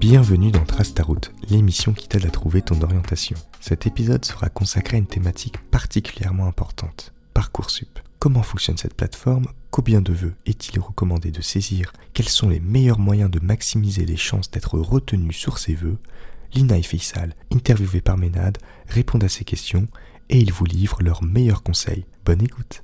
Bienvenue dans Trace l'émission qui t'aide à trouver ton orientation. Cet épisode sera consacré à une thématique particulièrement importante, Parcoursup. Comment fonctionne cette plateforme? Combien de vœux est-il recommandé de saisir? Quels sont les meilleurs moyens de maximiser les chances d'être retenu sur ces vœux? Lina et Faisal, interviewés par Ménade, répondent à ces questions et ils vous livrent leurs meilleurs conseils. Bonne écoute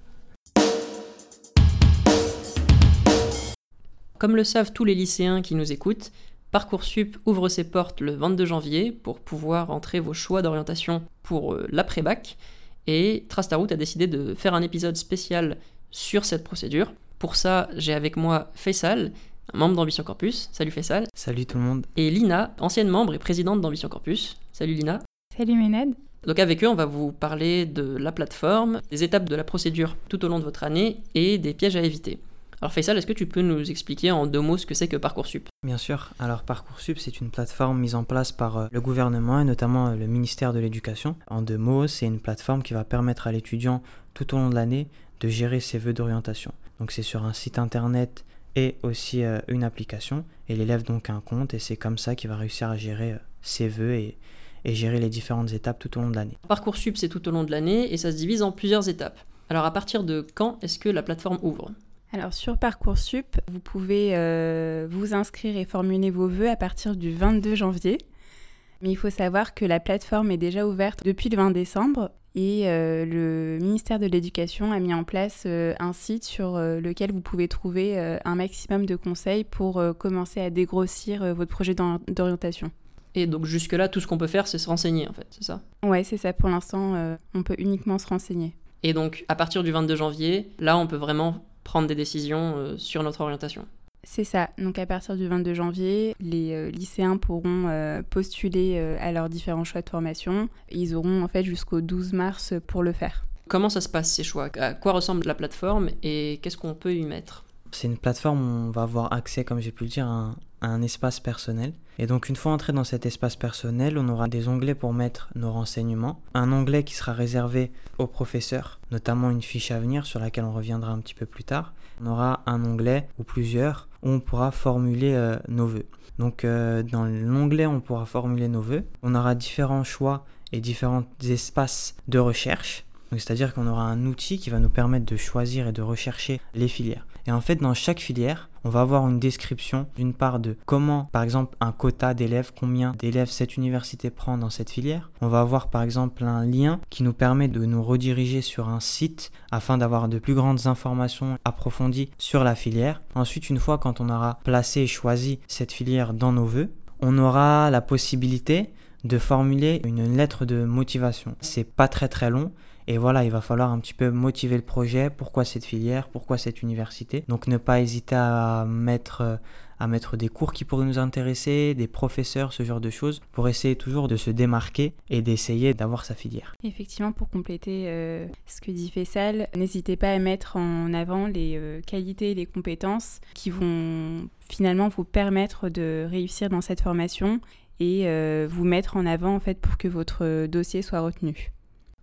Comme le savent tous les lycéens qui nous écoutent, Parcoursup ouvre ses portes le 22 janvier pour pouvoir entrer vos choix d'orientation pour euh, l'après-bac. Et Trace ta route a décidé de faire un épisode spécial sur cette procédure. Pour ça, j'ai avec moi Faisal, un membre d'Ambition Campus. Salut Faisal. Salut tout le monde. Et Lina, ancienne membre et présidente d'Ambition Campus. Salut Lina. Salut Ménade. Donc avec eux, on va vous parler de la plateforme, des étapes de la procédure tout au long de votre année et des pièges à éviter. Alors Faisal, est-ce que tu peux nous expliquer en deux mots ce que c'est que Parcoursup? Bien sûr, alors Parcoursup, c'est une plateforme mise en place par euh, le gouvernement et notamment euh, le ministère de l'Éducation. En deux mots, c'est une plateforme qui va permettre à l'étudiant tout au long de l'année de gérer ses vœux d'orientation. Donc c'est sur un site internet et aussi euh, une application et l'élève donc a un compte et c'est comme ça qu'il va réussir à gérer ses vœux et, et gérer les différentes étapes tout au long de l'année. Parcoursup, c'est tout au long de l'année et ça se divise en plusieurs étapes. Alors à partir de quand est-ce que la plateforme ouvre? Alors sur Parcoursup, vous pouvez euh, vous inscrire et formuler vos vœux à partir du 22 janvier. Mais il faut savoir que la plateforme est déjà ouverte depuis le 20 décembre et euh, le ministère de l'Éducation a mis en place euh, un site sur lequel vous pouvez trouver un maximum de conseils pour commencer à dégrossir votre projet d'or- d'orientation. Et donc jusque-là, tout ce qu'on peut faire, c'est se renseigner en fait, c'est ça? Ouais, c'est ça. Pour l'instant, on peut uniquement se renseigner. Et donc à partir du 22 janvier, là on peut vraiment prendre des décisions euh, sur notre orientation. C'est ça. Donc à partir du 22 janvier, les euh, lycéens pourront euh, postuler euh, à leurs différents choix de formation. Ils auront en fait jusqu'au 12 mars pour le faire. Comment ça se passe ces choix? À quoi ressemble la plateforme et qu'est-ce qu'on peut y mettre? C'est une plateforme où on va avoir accès, comme j'ai pu le dire, à un, un espace personnel. Et donc une fois entré dans cet espace personnel, on aura des onglets pour mettre nos renseignements. Un onglet qui sera réservé aux professeurs, notamment une fiche à venir sur laquelle on reviendra un petit peu plus tard. On aura un onglet ou plusieurs où on pourra formuler euh, nos vœux. Donc euh, dans l'onglet on pourra formuler nos vœux. On aura différents choix et différents espaces de recherche. C'est-à-dire qu'on aura un outil qui va nous permettre de choisir et de rechercher les filières. Et en fait, dans chaque filière, on va avoir une description d'une part de comment, par exemple, un quota d'élèves, combien d'élèves cette université prend dans cette filière. On va avoir, par exemple, un lien qui nous permet de nous rediriger sur un site afin d'avoir de plus grandes informations approfondies sur la filière. Ensuite, une fois quand on aura placé et choisi cette filière dans nos vœux, on aura la possibilité de formuler une lettre de motivation. C'est pas très très long et voilà, il va falloir un petit peu motiver le projet, pourquoi cette filière, pourquoi cette université? Donc ne pas hésiter à mettre, à mettre des cours qui pourraient nous intéresser, des professeurs, ce genre de choses, pour essayer toujours de se démarquer et d'essayer d'avoir sa filière. Effectivement, pour compléter euh, ce que dit Fessal, n'hésitez pas à mettre en avant les euh, qualités et les compétences qui vont finalement vous permettre de réussir dans cette formation et euh, vous mettre en avant en fait pour que votre dossier soit retenu.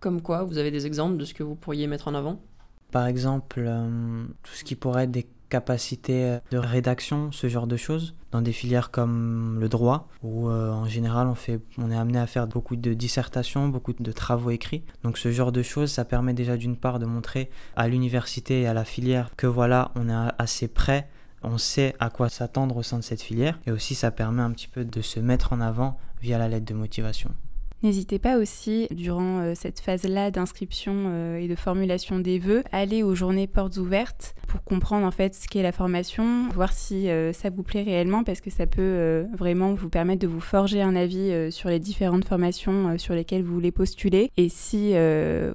Comme quoi, vous avez des exemples de ce que vous pourriez mettre en avant? Par exemple, euh, tout ce qui pourrait être des capacités de rédaction, ce genre de choses, dans des filières comme le droit, où euh, en général on, fait, on est amené à faire beaucoup de dissertations, beaucoup de travaux écrits. Donc ce genre de choses, ça permet déjà d'une part de montrer à l'université et à la filière que voilà, on est assez prêt, on sait à quoi s'attendre au sein de cette filière, et aussi ça permet un petit peu de se mettre en avant via la lettre de motivation. N'hésitez pas aussi, durant euh, cette phase-là d'inscription euh, et de formulation des vœux, à aller aux journées portes ouvertes pour comprendre en fait ce qu'est la formation, voir si euh, ça vous plaît réellement parce que ça peut vraiment vous permettre de vous forger un avis sur les différentes formations sur lesquelles vous voulez postuler. Et si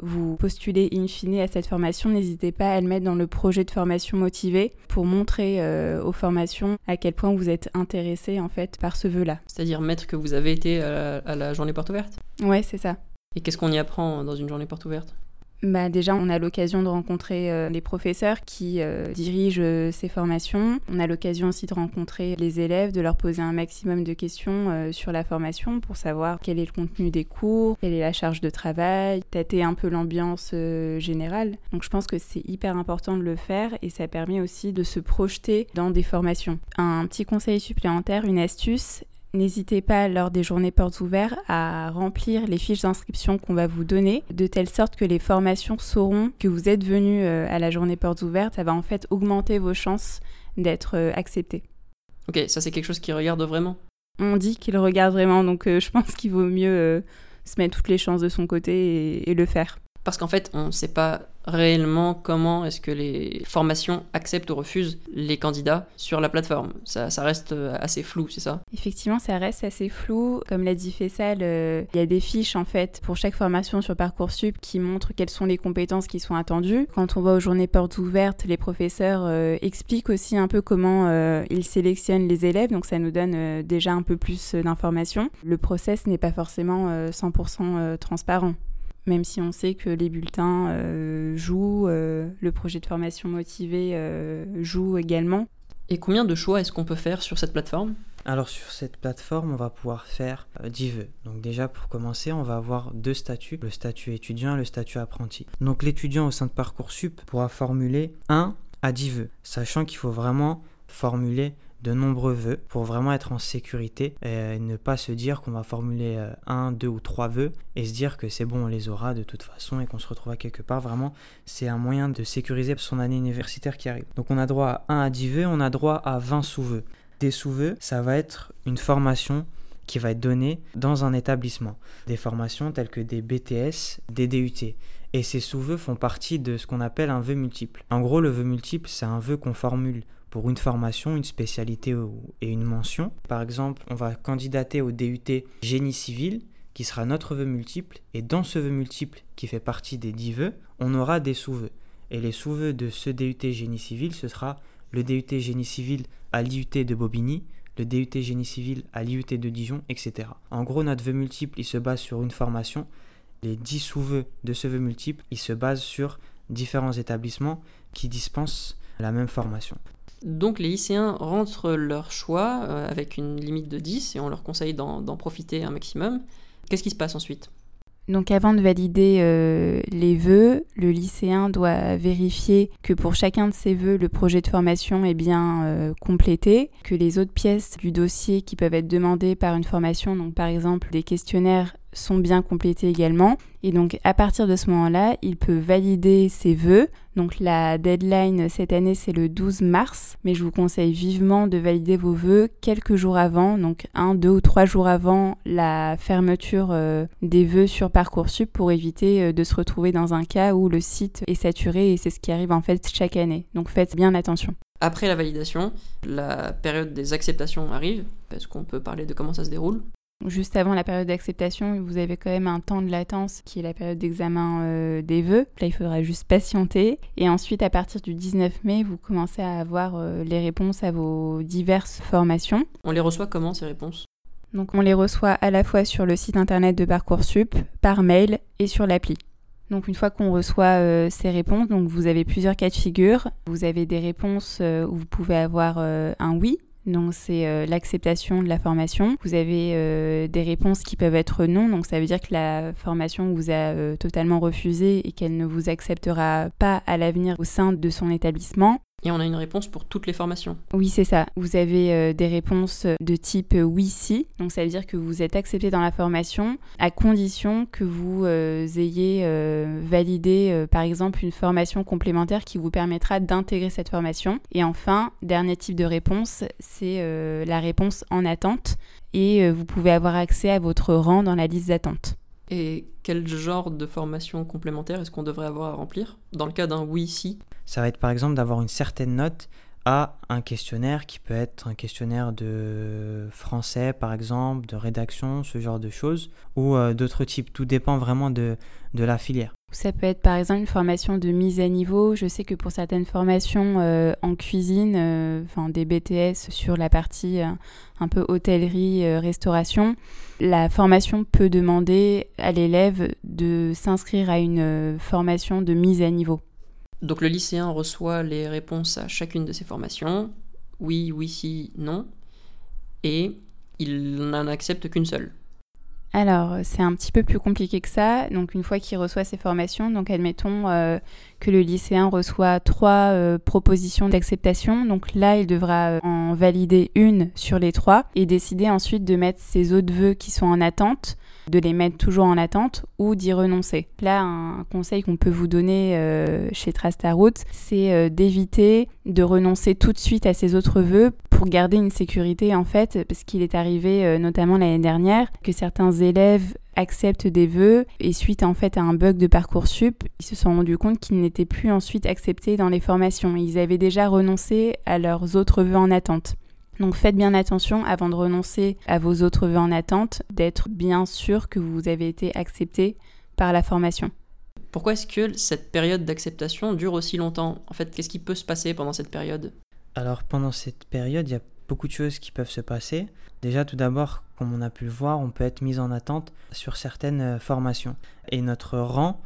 vous postulez in fine à cette formation, n'hésitez pas à le mettre dans le projet de formation motivé pour montrer aux formations à quel point vous êtes intéressé en fait par ce vœu-là. C'est-à-dire mettre que vous avez été à la journée porte ouverte? Ouais, c'est ça. Et qu'est-ce qu'on y apprend dans une journée porte ouverte? Bah déjà, on a l'occasion de rencontrer euh, les professeurs qui euh, dirigent euh, ces formations. On a l'occasion aussi de rencontrer les élèves, de leur poser un maximum de questions sur la formation pour savoir quel est le contenu des cours, quelle est la charge de travail, tâter un peu l'ambiance générale. Donc je pense que c'est hyper important de le faire et ça permet aussi de se projeter dans des formations. Un petit conseil supplémentaire, une astuce, N'hésitez pas lors des journées portes ouvertes à remplir les fiches d'inscription qu'on va vous donner, de telle sorte que les formations sauront que vous êtes venu euh, à la journée portes ouvertes. Ça va en fait augmenter vos chances d'être euh, accepté. Ok, ça c'est quelque chose qui regarde vraiment? On dit qu'il regarde vraiment, donc euh, je pense qu'il vaut mieux se mettre toutes les chances de son côté et le faire. Parce qu'en fait, on ne sait pas réellement comment est-ce que les formations acceptent ou refusent les candidats sur la plateforme. Ça, reste euh, assez flou, c'est ça? Effectivement, ça reste assez flou. Comme l'a dit Fessal, euh, il y a des fiches en fait pour chaque formation sur Parcoursup qui montrent quelles sont les compétences qui sont attendues. Quand on va aux journées portes ouvertes, les professeurs euh, expliquent aussi un peu comment ils sélectionnent les élèves, donc ça nous donne déjà un peu plus d'informations. Le process n'est pas forcément 100% transparent même si on sait que les bulletins euh, jouent, euh, le projet de formation motivé euh, joue également. Et combien de choix est-ce qu'on peut faire sur cette plateforme? Alors sur cette plateforme, on va pouvoir faire 10 vœux. Donc déjà pour commencer, on va avoir deux statuts, le statut étudiant et le statut apprenti. Donc l'étudiant au sein de Parcoursup pourra formuler 1 à 10 vœux, sachant qu'il faut vraiment formuler de nombreux vœux pour vraiment être en sécurité et ne pas se dire qu'on va formuler euh, un, deux ou trois vœux et se dire que c'est bon, on les aura de toute façon et qu'on se retrouvera quelque part. Vraiment, c'est un moyen de sécuriser son année universitaire qui arrive. Donc on a droit à 1 à 10 vœux, on a droit à 20 sous-vœux. Des sous-vœux, ça va être une formation qui va être donnée dans un établissement. Des formations telles que des BTS, des DUT. Et ces sous-vœux font partie de ce qu'on appelle un vœu multiple. En gros, le vœu multiple, c'est un vœu qu'on formule pour une formation, une spécialité et une mention. Par exemple, on va candidater au DUT génie civil, qui sera notre vœu multiple, et dans ce vœu multiple, qui fait partie des 10 vœux, on aura des sous-vœux. Et les sous-vœux de ce DUT génie civil, ce sera le DUT génie civil à l'IUT de Bobigny, le DUT génie civil à l'IUT de Dijon, etc. En gros, notre vœu multiple, il se base sur une formation. Les 10 sous-vœux de ce vœu multiple, ils se basent sur différents établissements qui dispensent la même formation. Donc les lycéens rentrent leur choix euh, avec une limite de 10 et on leur conseille d'en profiter un maximum. Qu'est-ce qui se passe ensuite? Donc avant de valider euh, les vœux, le lycéen doit vérifier que pour chacun de ses vœux, le projet de formation est bien euh, complété, que les autres pièces du dossier qui peuvent être demandées par une formation, donc par exemple des questionnaires sont bien complétés également. Et donc à partir de ce moment-là, il peut valider ses vœux. Donc la deadline cette année c'est le 12 mars, mais je vous conseille vivement de valider vos vœux quelques jours avant, donc un, deux ou trois jours avant la fermeture euh, des vœux sur Parcoursup pour éviter euh, de se retrouver dans un cas où le site est saturé et c'est ce qui arrive en fait chaque année. Donc faites bien attention. Après la validation, la période des acceptations arrive. Est-ce qu'on peut parler de comment ça se déroule Juste avant la période d'acceptation, vous avez quand même un temps de latence qui est la période d'examen euh, des vœux. Là, il faudra juste patienter. Et ensuite, à partir du 19 mai, vous commencez à avoir euh, les réponses à vos diverses formations. On les reçoit comment ces réponses? Donc, on les reçoit à la fois sur le site internet de Parcoursup, par mail et sur l'appli. Donc une fois qu'on reçoit euh, ces réponses, donc vous avez plusieurs cas de figure. Vous avez des réponses où vous pouvez avoir un oui, donc c'est euh, l'acceptation de la formation. Vous avez euh, des réponses qui peuvent être non, donc ça veut dire que la formation vous a euh, totalement refusé et qu'elle ne vous acceptera pas à l'avenir au sein de son établissement. Et on a une réponse pour toutes les formations. Oui, c'est ça. Vous avez euh, des réponses de type euh, oui, si. Donc ça veut dire que vous êtes accepté dans la formation à condition que vous euh, ayez validé par exemple une formation complémentaire qui vous permettra d'intégrer cette formation. Et enfin, dernier type de réponse, c'est la réponse en attente et vous pouvez avoir accès à votre rang dans la liste d'attente. Et quel genre de formation complémentaire est-ce qu'on devrait avoir à remplir? Dans le cas d'un oui-si Ça va être par exemple d'avoir une certaine note à un questionnaire qui peut être un questionnaire de français par exemple, de rédaction, ce genre de choses, ou euh, d'autres types. Tout dépend vraiment de, de la filière. Ça peut être par exemple une formation de mise à niveau. Je sais que pour certaines formations euh, en cuisine, euh, des BTS sur la partie un peu hôtellerie, restauration, la formation peut demander à l'élève de s'inscrire à une formation de mise à niveau. Donc le lycéen reçoit les réponses à chacune de ces formations, oui, oui, si, non, et il n'en accepte qu'une seule. Alors, c'est un petit peu plus compliqué que ça. Donc, une fois qu'il reçoit ces formations, donc admettons euh, que le lycéen reçoit trois euh, propositions d'acceptation. Donc là, il devra euh, en valider une sur les trois et décider ensuite de mettre ses autres vœux qui sont en attente de les mettre toujours en attente ou d'y renoncer. Là, un conseil qu'on peut vous donner euh, chez Trastaroot, c'est d'éviter de renoncer tout de suite à ses autres vœux pour garder une sécurité en fait, parce qu'il est arrivé notamment l'année dernière que certains élèves acceptent des vœux et suite en fait à un bug de Parcoursup, ils se sont rendus compte qu'ils n'étaient plus ensuite acceptés dans les formations. Ils avaient déjà renoncé à leurs autres vœux en attente. Donc faites bien attention avant de renoncer à vos autres vœux en attente, d'être bien sûr que vous avez été accepté par la formation. Pourquoi est-ce que cette période d'acceptation dure aussi longtemps? En fait, qu'est-ce qui peut se passer pendant cette période? Alors pendant cette période, il y a beaucoup de choses qui peuvent se passer. Déjà, tout d'abord, comme on a pu le voir, on peut être mis en attente sur certaines euh, formations. Et notre rang,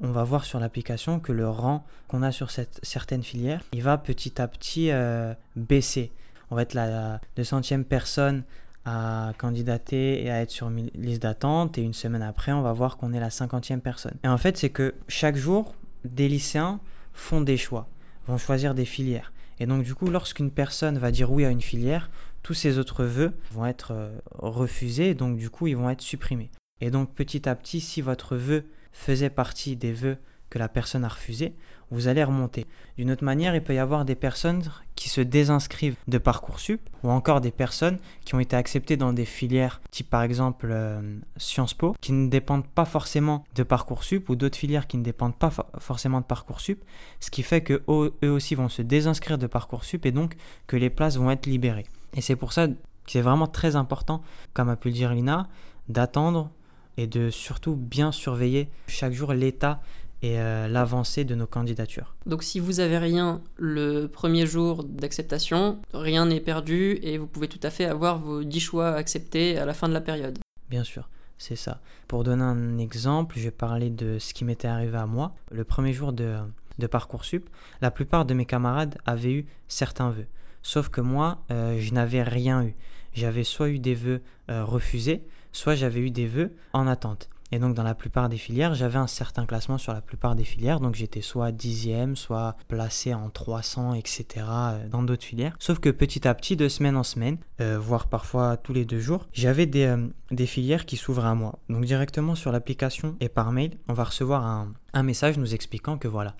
on va voir sur l'application que le rang qu'on a sur cette, certaines filières, il va petit à petit euh, baisser on va être la 200e personne à candidater et à être sur une liste d'attente et une semaine après on va voir qu'on est la 50e personne. Et en fait c'est que chaque jour des lycéens font des choix, vont choisir des filières. Et donc du coup lorsqu'une personne va dire oui à une filière, tous ses autres vœux vont être euh, refusés donc du coup ils vont être supprimés. Et donc petit à petit si votre vœu faisait partie des vœux que la personne a refusé, vous allez remonter. D'une autre manière, il peut y avoir des personnes qui se désinscrivent de Parcoursup ou encore des personnes qui ont été acceptées dans des filières type par exemple euh, Sciences Po qui ne dépendent pas forcément de Parcoursup ou d'autres filières qui ne dépendent pas forcément de Parcoursup, ce qui fait que eux aussi vont se désinscrire de Parcoursup et donc que les places vont être libérées. Et c'est pour ça que c'est vraiment très important, comme a pu le dire Lina, d'attendre et de surtout bien surveiller chaque jour l'état et euh, l'avancée de nos candidatures. Donc si vous avez rien le premier jour d'acceptation, rien n'est perdu et vous pouvez tout à fait avoir vos 10 choix acceptés à la fin de la période. Bien sûr, c'est ça. Pour donner un exemple, je vais parler de ce qui m'était arrivé à moi. Le premier jour de, de Parcoursup, la plupart de mes camarades avaient eu certains vœux. Sauf que moi, euh, je n'avais rien eu. J'avais soit eu des vœux euh, refusés, soit j'avais eu des vœux en attente. Et donc dans la plupart des filières, j'avais un certain classement sur la plupart des filières, donc j'étais soit dixième, soit placé en 300, etc. Euh, dans d'autres filières. Sauf que petit à petit, de semaine en semaine, euh, voire parfois tous les deux jours, j'avais des, euh, filières qui s'ouvrent à moi. Donc directement sur l'application et par mail, on va recevoir un message nous expliquant que voilà,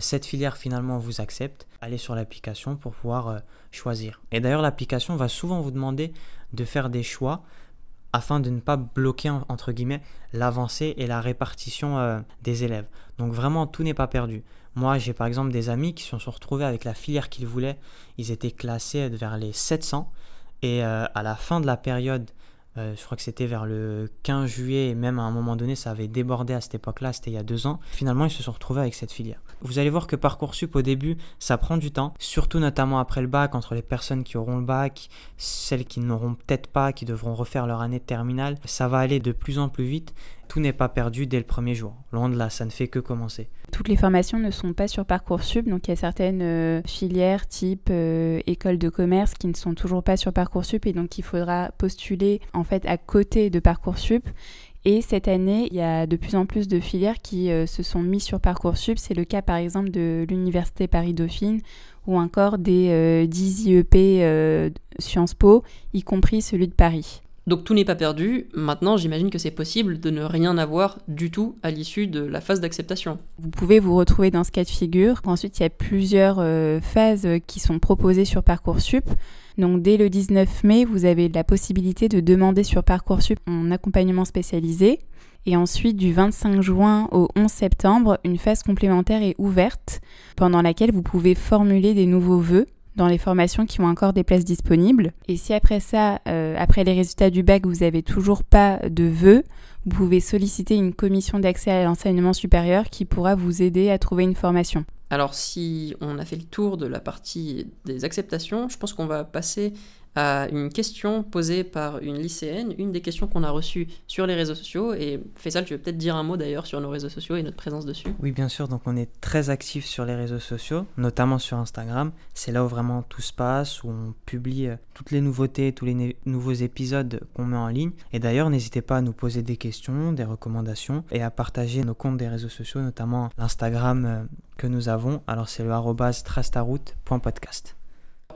cette filière finalement vous accepte, allez sur l'application pour pouvoir choisir. Et d'ailleurs l'application va souvent vous demander de faire des choix afin de ne pas bloquer entre guillemets l'avancée et la répartition euh, des élèves. Donc vraiment tout n'est pas perdu. Moi j'ai par exemple des amis qui se sont retrouvés avec la filière qu'ils voulaient, ils étaient classés vers les 700 et euh, à la fin de la période euh, je crois que c'était vers le 15 juillet et même à un moment donné ça avait débordé à cette époque-là, c'était il y a deux ans. Finalement ils se sont retrouvés avec cette filière. Vous allez voir que Parcoursup au début ça prend du temps, surtout notamment après le bac, entre les personnes qui auront le bac, celles qui n'auront peut-être pas, qui devront refaire leur année de terminale. Ça va aller de plus en plus vite tout n'est pas perdu dès le premier jour. Loin de là, ça ne fait que commencer. Toutes les formations ne sont pas sur Parcoursup, donc il y a certaines euh, filières type euh, école de commerce qui ne sont toujours pas sur Parcoursup et donc il faudra postuler en fait à côté de Parcoursup. Et cette année, il y a de plus en plus de filières qui euh, se sont mises sur Parcoursup. C'est le cas par exemple de l'Université Paris-Dauphine ou encore des 10 IEP Sciences Po, y compris celui de Paris. Donc tout n'est pas perdu. Maintenant, j'imagine que c'est possible de ne rien avoir du tout à l'issue de la phase d'acceptation. Vous pouvez vous retrouver dans ce cas de figure. Ensuite, il y a plusieurs euh, phases qui sont proposées sur Parcoursup. Donc dès le 19 mai, vous avez la possibilité de demander sur Parcoursup un accompagnement spécialisé. Et ensuite, du 25 juin au 11 septembre, une phase complémentaire est ouverte pendant laquelle vous pouvez formuler des nouveaux vœux dans les formations qui ont encore des places disponibles. Et si après ça, euh, après les résultats du bac, vous n'avez toujours pas de vœux, vous pouvez solliciter une commission d'accès à l'enseignement supérieur qui pourra vous aider à trouver une formation. Alors si on a fait le tour de la partie des acceptations, je pense qu'on va passer à une question posée par une lycéenne, une des questions qu'on a reçues sur les réseaux sociaux. Et Faisal, tu veux peut-être dire un mot d'ailleurs sur nos réseaux sociaux et notre présence dessus? Oui, bien sûr. Donc, on est très actifs sur les réseaux sociaux, notamment sur Instagram. C'est là où vraiment tout se passe, où on publie euh, toutes les nouveautés, tous les nouveaux épisodes qu'on met en ligne. Et d'ailleurs, n'hésitez pas à nous poser des questions, des recommandations et à partager nos comptes des réseaux sociaux, notamment l'Instagram euh, que nous avons. Alors, c'est le trastaroute.podcast.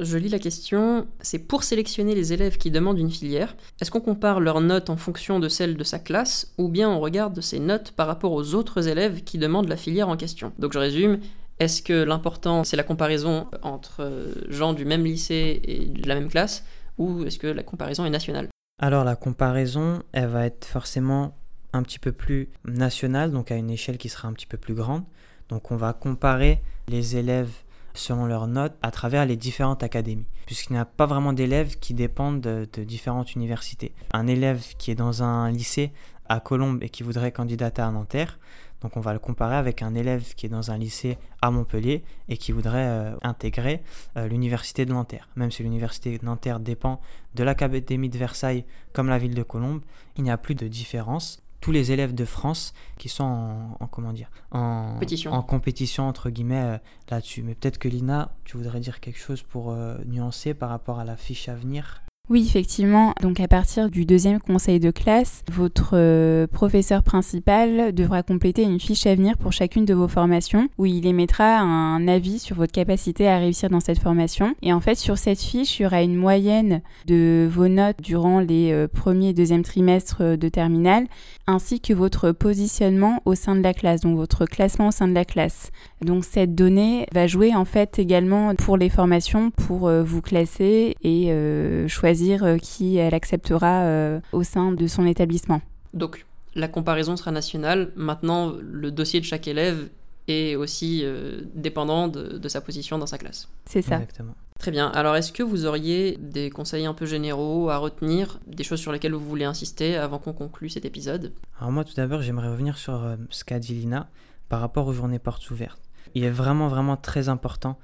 Je lis la question, c'est pour sélectionner les élèves qui demandent une filière, est-ce qu'on compare leurs notes en fonction de celles de sa classe, ou bien on regarde ces notes par rapport aux autres élèves qui demandent la filière en question? Donc je résume, est-ce que l'important c'est la comparaison entre euh, gens du même lycée et de la même classe, ou est-ce que la comparaison est nationale? Alors la comparaison, elle va être forcément un petit peu plus nationale, donc à une échelle qui sera un petit peu plus grande. Donc on va comparer les élèves selon leurs notes à travers les différentes académies, puisqu'il n'y a pas vraiment d'élèves qui dépendent de, différentes universités. Un élève qui est dans un lycée à Colombes et qui voudrait candidater à Nanterre, donc on va le comparer avec un élève qui est dans un lycée à Montpellier et qui voudrait euh, intégrer euh, l'université de Nanterre. Même si l'université de Nanterre dépend de l'académie de Versailles comme la ville de Colombes, il n'y a plus de différence. Tous les élèves de France qui sont en, en comment dire en Compétition. en compétition entre guillemets euh, là-dessus. Mais peut-être que Lina, tu voudrais dire quelque chose pour euh, nuancer par rapport à la fiche à venir? Oui, effectivement. Donc à partir du deuxième conseil de classe, votre euh, professeur principal devra compléter une fiche à venir pour chacune de vos formations où il émettra un avis sur votre capacité à réussir dans cette formation. Et en fait, sur cette fiche, il y aura une moyenne de vos notes durant les euh, premiers et deuxième trimestres euh, de terminale, ainsi que votre positionnement au sein de la classe, donc votre classement au sein de la classe. Donc cette donnée va jouer en fait également pour les formations pour vous classer et euh, choisir euh, qui elle acceptera euh, au sein de son établissement. Donc la comparaison sera nationale, maintenant le dossier de chaque élève est aussi euh, dépendant de, de sa position dans sa classe. C'est ça. Exactement. Très bien. Alors, est-ce que vous auriez des conseils un peu généraux à retenir, des choses sur lesquelles vous voulez insister avant qu'on conclue cet épisode? Alors moi tout d'abord j'aimerais revenir sur euh, ce qu'a dit Lina par rapport aux journées portes ouvertes. Il est vraiment vraiment très important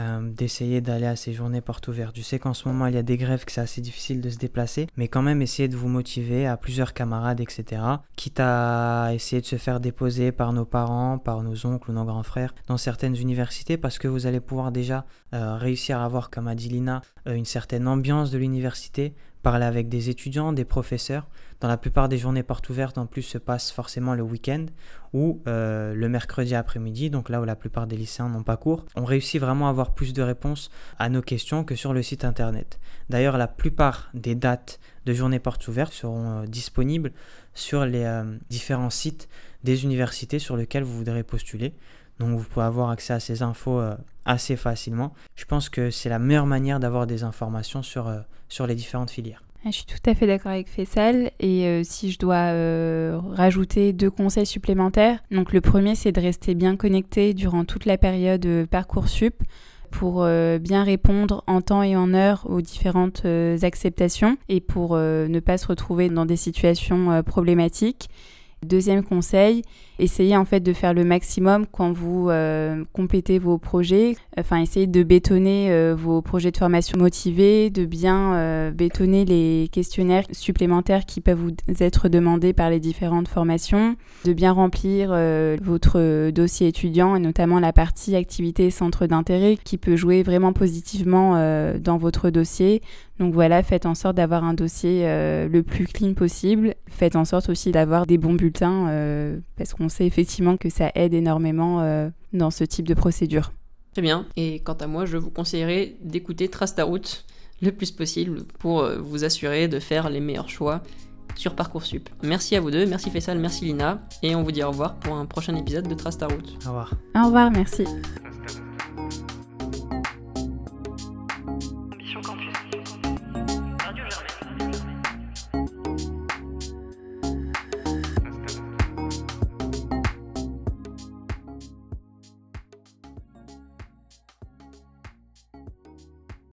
euh, d'essayer d'aller à ces journées portes ouvertes. Je sais qu'en ce moment il y a des grèves que c'est assez difficile de se déplacer, mais quand même essayez de vous motiver à plusieurs camarades, etc. Quitte à essayer de se faire déposer par nos parents, par nos oncles ou nos grands frères dans certaines universités parce que vous allez pouvoir déjà euh, réussir à avoir, comme a dit Lina, euh, une certaine ambiance de l'université, parler avec des étudiants, des professeurs. Dans la plupart des journées portes ouvertes, en plus, se passe forcément le week-end ou euh, le mercredi après-midi, donc là où la plupart des lycéens n'ont pas cours. On réussit vraiment à avoir plus de réponses à nos questions que sur le site internet. D'ailleurs, la plupart des dates de journées portes ouvertes seront euh, disponibles sur les euh, différents sites des universités sur lesquels vous voudrez postuler. Donc vous pouvez avoir accès à ces infos euh, assez facilement. Je pense que c'est la meilleure manière d'avoir des informations sur, euh, sur les différentes filières. Ah, Je suis tout à fait d'accord avec Faisal et euh, si je dois rajouter deux conseils supplémentaires, donc le premier c'est de rester bien connecté durant toute la période Parcoursup pour bien répondre en temps et en heure aux différentes acceptations et pour ne pas se retrouver dans des situations problématiques. Deuxième conseil, essayez en fait de faire le maximum quand vous euh, complétez vos projets. Enfin, essayez de bétonner euh, vos projets de formation motivés, de bien euh, bétonner les questionnaires supplémentaires qui peuvent vous être demandés par les différentes formations, de bien remplir votre dossier étudiant et notamment la partie activités et centres d'intérêt qui peut jouer vraiment positivement dans votre dossier. Donc voilà, faites en sorte d'avoir un dossier le plus clean possible. Faites en sorte aussi d'avoir des bons bulletins parce qu'on sait effectivement que ça aide énormément euh, dans ce type de procédure. Très bien. Et quant à moi, je vous conseillerais d'écouter Trace ta route le plus possible pour euh, vous assurer de faire les meilleurs choix sur Parcoursup. Merci à vous deux, merci Faisal, merci Lina, et on vous dit au revoir pour un prochain épisode de Trace ta route. Au revoir. Au revoir, merci.